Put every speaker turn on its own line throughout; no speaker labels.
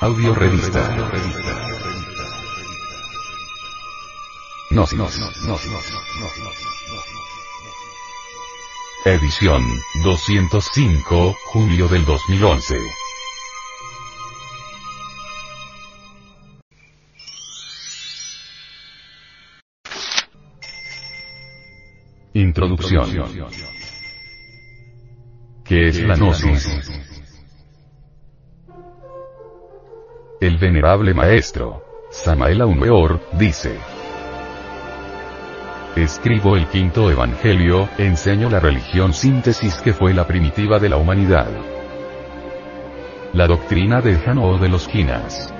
Audio revista. Gnosis. Edición 205, julio del 2011. Introducción. ¿Qué es la gnosis? El venerable maestro, Samael Aumeor, dice. Escribo el quinto evangelio, enseño la religión síntesis que fue la primitiva de la humanidad. La doctrina de Jano de los Ginas.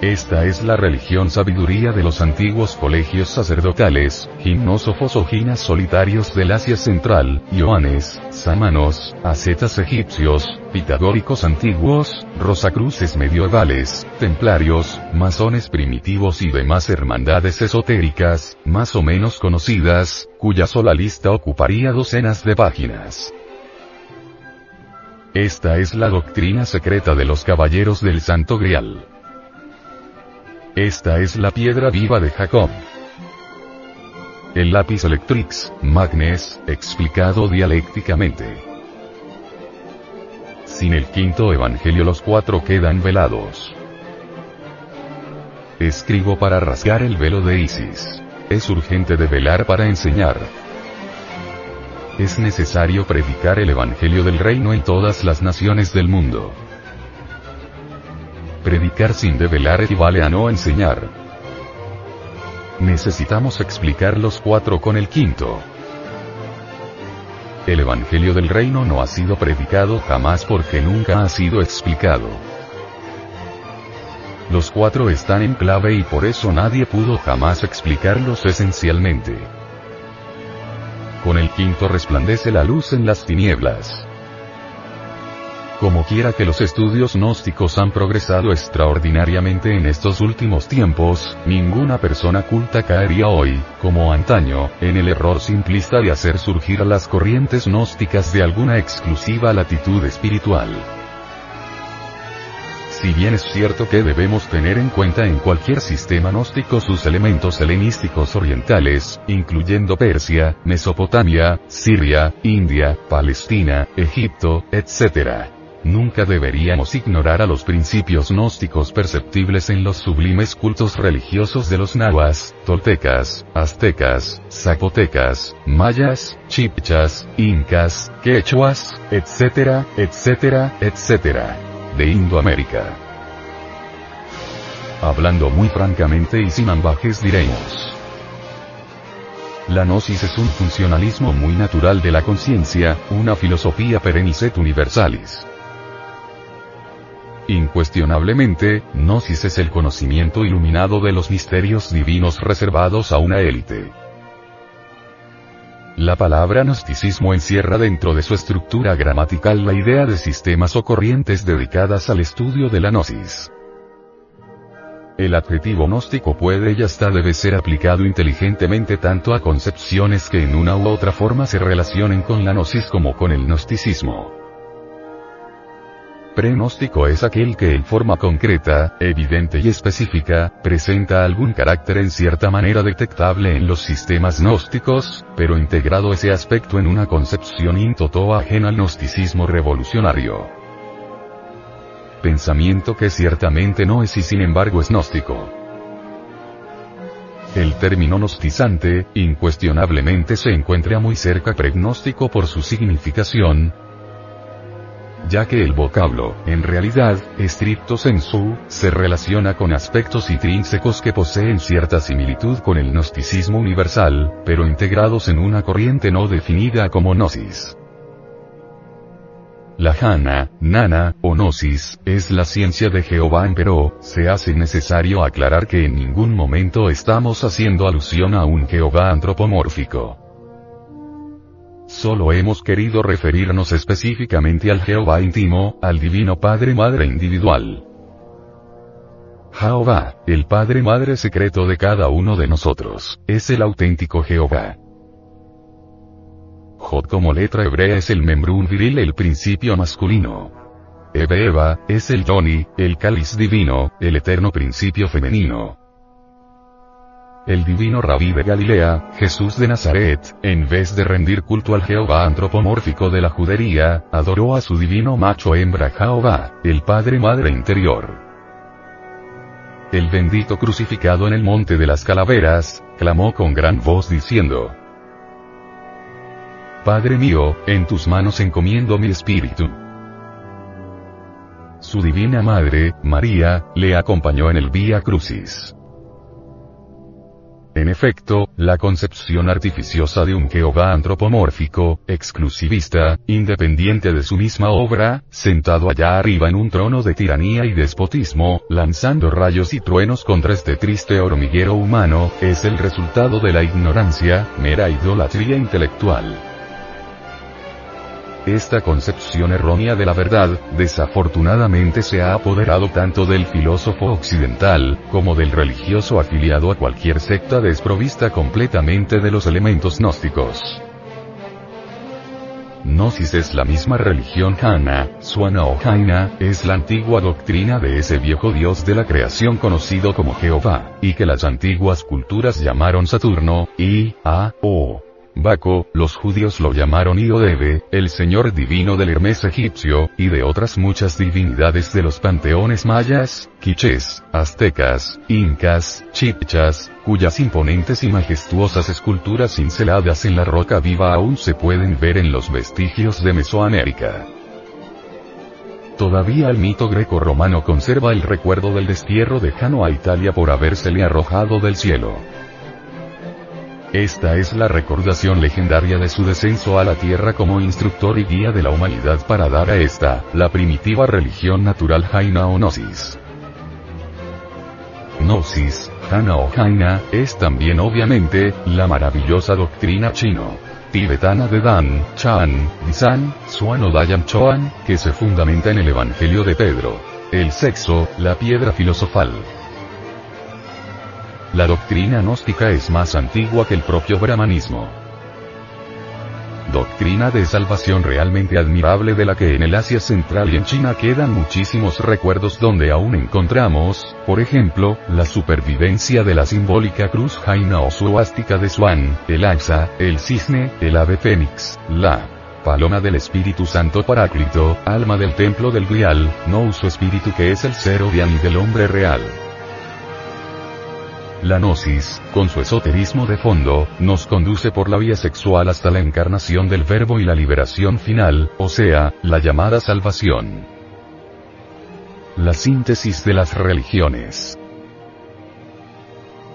Esta es la religión sabiduría de los antiguos colegios sacerdotales, gimnósofos o ginas solitarios del Asia Central, ioanes, samanos, ascetas egipcios, pitagóricos antiguos, rosacruces medievales, templarios, masones primitivos y demás hermandades esotéricas, más o menos conocidas, cuya sola lista ocuparía docenas de páginas. Esta es la doctrina secreta de los caballeros del Santo Grial. Esta es la piedra viva de Jacob. El lápiz electrix, magnes, explicado dialécticamente. Sin el quinto evangelio los cuatro quedan velados. Escribo para rasgar el velo de Isis. Es urgente de velar para enseñar. Es necesario predicar el evangelio del reino en todas las naciones del mundo. Predicar sin develar equivale a no enseñar. Necesitamos explicar los cuatro con el quinto. El Evangelio del Reino no ha sido predicado jamás porque nunca ha sido explicado. Los cuatro están en clave y por eso nadie pudo jamás explicarlos esencialmente. Con el quinto resplandece la luz en las tinieblas. Como quiera que los estudios gnósticos han progresado extraordinariamente en estos últimos tiempos, ninguna persona culta caería hoy, como antaño, en el error simplista de hacer surgir a las corrientes gnósticas de alguna exclusiva latitud espiritual. Si bien es cierto que debemos tener en cuenta en cualquier sistema gnóstico sus elementos helenísticos orientales, incluyendo Persia, Mesopotamia, Siria, India, Palestina, Egipto, etc. Nunca deberíamos ignorar a los principios gnósticos perceptibles en los sublimes cultos religiosos de los nahuas, toltecas, aztecas, zapotecas, mayas, chipchas, incas, quechuas, etcétera, etcétera, etcétera. De Indoamérica. Hablando muy francamente y sin ambajes diremos. La gnosis es un funcionalismo muy natural de la conciencia, una filosofía perennicet universalis. Incuestionablemente, Gnosis es el conocimiento iluminado de los misterios divinos reservados a una élite. La palabra gnosticismo encierra dentro de su estructura gramatical la idea de sistemas o corrientes dedicadas al estudio de la gnosis. El adjetivo gnóstico puede y hasta debe ser aplicado inteligentemente tanto a concepciones que en una u otra forma se relacionen con la gnosis como con el gnosticismo. Prenóstico es aquel que en forma concreta, evidente y específica, presenta algún carácter en cierta manera detectable en los sistemas gnósticos, pero integrado ese aspecto en una concepción intoto ajena al gnosticismo revolucionario. Pensamiento que ciertamente no es y sin embargo es gnóstico. El término gnostizante, incuestionablemente se encuentra muy cerca pregnóstico por su significación, ya que el vocablo, en realidad, estricto sensu, se relaciona con aspectos intrínsecos que poseen cierta similitud con el gnosticismo universal, pero integrados en una corriente no definida como gnosis. La jana, nana, o gnosis, es la ciencia de Jehová pero, se hace necesario aclarar que en ningún momento estamos haciendo alusión a un Jehová antropomórfico. Solo hemos querido referirnos específicamente al Jehová íntimo, al Divino Padre Madre individual. Jehová, el Padre Madre secreto de cada uno de nosotros, es el auténtico Jehová. Jod como letra hebrea es el membrún viril el principio masculino. Eve Eva, es el Yoni, el cáliz divino, el eterno principio femenino. El divino rabí de Galilea, Jesús de Nazaret, en vez de rendir culto al Jehová antropomórfico de la judería, adoró a su divino macho hembra Jehová, el Padre Madre interior. El bendito crucificado en el monte de las calaveras, clamó con gran voz diciendo, Padre mío, en tus manos encomiendo mi espíritu. Su divina madre, María, le acompañó en el Vía Crucis. En efecto, la concepción artificiosa de un Jehová antropomórfico, exclusivista, independiente de su misma obra, sentado allá arriba en un trono de tiranía y despotismo, lanzando rayos y truenos contra este triste hormiguero humano, es el resultado de la ignorancia, mera idolatría intelectual. Esta concepción errónea de la verdad, desafortunadamente se ha apoderado tanto del filósofo occidental, como del religioso afiliado a cualquier secta desprovista completamente de los elementos gnósticos. Gnosis es la misma religión Hana, Suana o Jaina, es la antigua doctrina de ese viejo dios de la creación conocido como Jehová, y que las antiguas culturas llamaron Saturno, y, A, O. Baco, los judíos lo llamaron Iodebe, el señor divino del Hermes egipcio, y de otras muchas divinidades de los panteones mayas, quichés, aztecas, incas, chipchas, cuyas imponentes y majestuosas esculturas cinceladas en la roca viva aún se pueden ver en los vestigios de Mesoamérica. Todavía el mito greco-romano conserva el recuerdo del destierro de Jano a Italia por habérsele arrojado del cielo. Esta es la recordación legendaria de su descenso a la tierra como instructor y guía de la humanidad para dar a esta, la primitiva religión natural Jaina o Gnosis. Gnosis, Jana o Jaina, es también obviamente, la maravillosa doctrina chino tibetana de Dan, Chan, Disan, Suan o Dayan Choan, que se fundamenta en el Evangelio de Pedro. El sexo, la piedra filosofal. La doctrina gnóstica es más antigua que el propio brahmanismo. Doctrina de salvación realmente admirable de la que en el Asia Central y en China quedan muchísimos recuerdos donde aún encontramos, por ejemplo, la supervivencia de la simbólica cruz jaina o suástica de Swan, el Axa, el cisne, el ave fénix, la paloma del Espíritu Santo Paráclito, alma del templo del Grial, no uso espíritu que es el ser y del hombre real. La gnosis, con su esoterismo de fondo, nos conduce por la vía sexual hasta la encarnación del verbo y la liberación final, o sea, la llamada salvación. La síntesis de las religiones.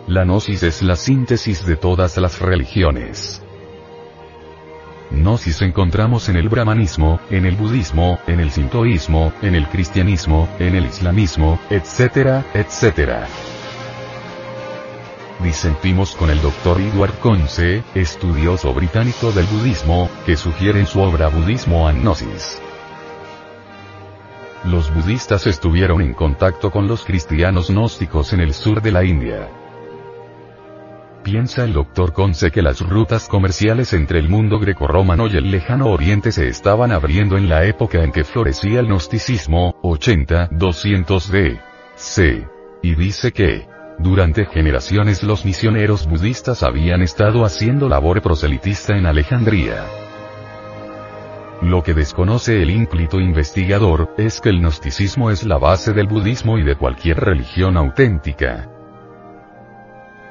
La gnosis es la síntesis de todas las religiones. Gnosis encontramos en el brahmanismo, en el budismo, en el sintoísmo, en el cristianismo, en el islamismo, etcétera, etcétera disentimos con el Dr. Edward Conce, estudioso británico del budismo, que sugiere en su obra Budismo and Gnosis. Los budistas estuvieron en contacto con los cristianos gnósticos en el sur de la India. Piensa el Dr. Conce que las rutas comerciales entre el mundo grecorromano y el lejano oriente se estaban abriendo en la época en que florecía el gnosticismo, 80-200 d. C. Y dice que, durante generaciones los misioneros budistas habían estado haciendo labor proselitista en Alejandría. Lo que desconoce el ínclito investigador, es que el gnosticismo es la base del budismo y de cualquier religión auténtica.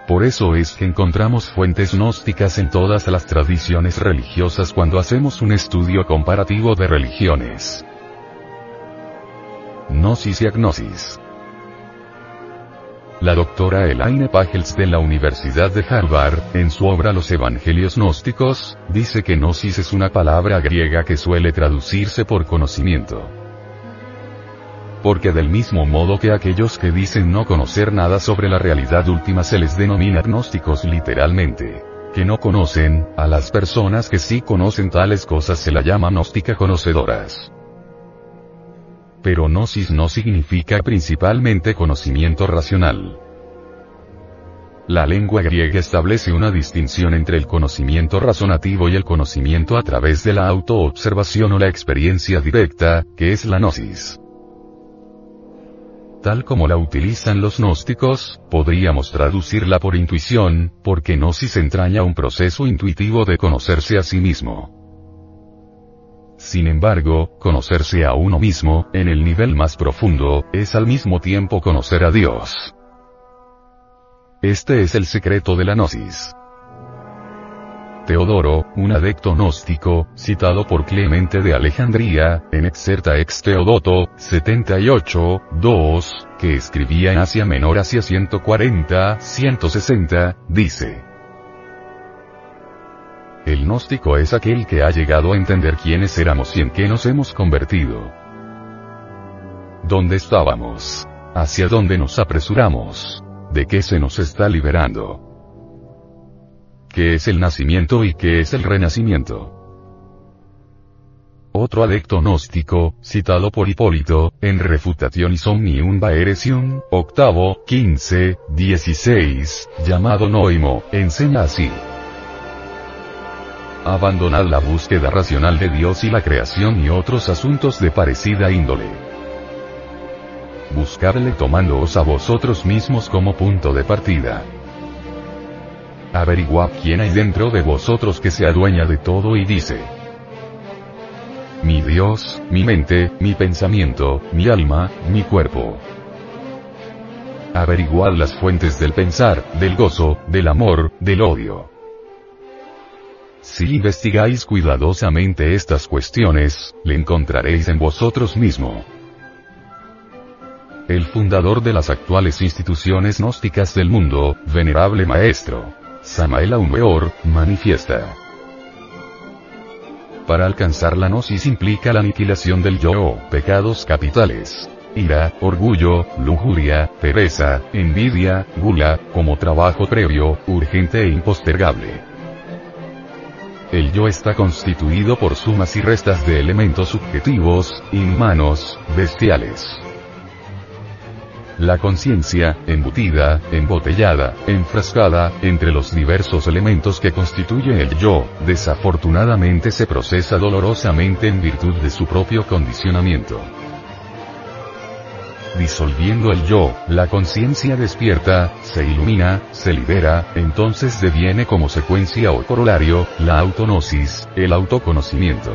Por eso es que encontramos fuentes gnósticas en todas las tradiciones religiosas cuando hacemos un estudio comparativo de religiones. Gnosis y agnosis. La doctora Elaine Pagels de la Universidad de Harvard, en su obra Los Evangelios Gnósticos, dice que gnosis es una palabra griega que suele traducirse por conocimiento. Porque del mismo modo que aquellos que dicen no conocer nada sobre la realidad última se les denomina gnósticos literalmente. Que no conocen, a las personas que sí conocen tales cosas se la llama gnóstica conocedoras pero gnosis no significa principalmente conocimiento racional. la lengua griega establece una distinción entre el conocimiento razonativo y el conocimiento a través de la autoobservación o la experiencia directa, que es la gnosis. Tal como la utilizan los gnósticos, podríamos traducirla por intuición, porque gnosis entraña un proceso intuitivo de conocerse a sí mismo. Sin embargo, conocerse a uno mismo, en el nivel más profundo, es al mismo tiempo conocer a Dios. Este es el secreto de la gnosis. Teodoro, un adecto gnóstico, citado por Clemente de Alejandría, en Excerta ex Teodoto, 78, 2, que escribía en Asia Menor hacia 140, 160, dice. El gnóstico es aquel que ha llegado a entender quiénes éramos y en qué nos hemos convertido. ¿Dónde estábamos? ¿Hacia dónde nos apresuramos? ¿De qué se nos está liberando? ¿Qué es el nacimiento y qué es el renacimiento? Otro adecto gnóstico, citado por Hipólito, en Refutación Somnium Baeresium, octavo, 15, 16, llamado Noimo, enseña así. Abandonad la búsqueda racional de Dios y la creación y otros asuntos de parecida índole. Buscadle tomándoos a vosotros mismos como punto de partida. Averiguad quién hay dentro de vosotros que se adueña de todo y dice. Mi Dios, mi mente, mi pensamiento, mi alma, mi cuerpo. Averiguad las fuentes del pensar, del gozo, del amor, del odio. Si investigáis cuidadosamente estas cuestiones, le encontraréis en vosotros mismo. El fundador de las actuales instituciones gnósticas del mundo, venerable maestro, Samael Aumeor, manifiesta. Para alcanzar la gnosis implica la aniquilación del yo, pecados capitales. Ira, orgullo, lujuria, pereza, envidia, gula, como trabajo previo, urgente e impostergable. El yo está constituido por sumas y restas de elementos subjetivos, inhumanos, bestiales. La conciencia, embutida, embotellada, enfrascada, entre los diversos elementos que constituyen el yo, desafortunadamente se procesa dolorosamente en virtud de su propio condicionamiento disolviendo el yo, la conciencia despierta, se ilumina, se libera, entonces deviene como secuencia o corolario, la autonosis, el autoconocimiento.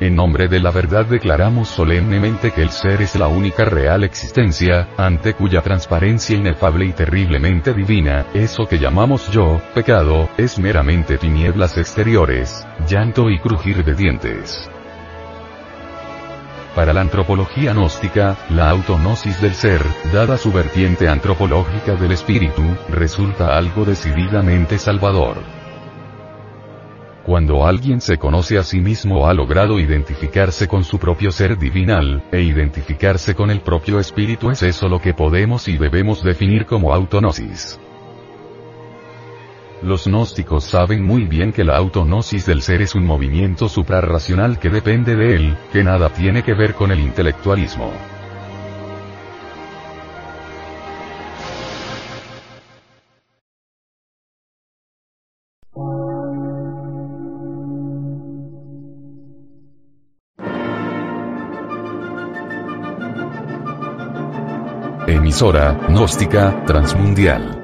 En nombre de la verdad declaramos solemnemente que el ser es la única real existencia, ante cuya transparencia inefable y terriblemente divina, eso que llamamos yo, pecado, es meramente tinieblas exteriores, llanto y crujir de dientes. Para la antropología gnóstica, la autonosis del ser, dada su vertiente antropológica del espíritu, resulta algo decididamente salvador. Cuando alguien se conoce a sí mismo ha logrado identificarse con su propio ser divinal, e identificarse con el propio espíritu es eso lo que podemos y debemos definir como autonosis. Los gnósticos saben muy bien que la autonosis del ser es un movimiento suprarracional que depende de él, que nada tiene que ver con el intelectualismo. Emisora, gnóstica, transmundial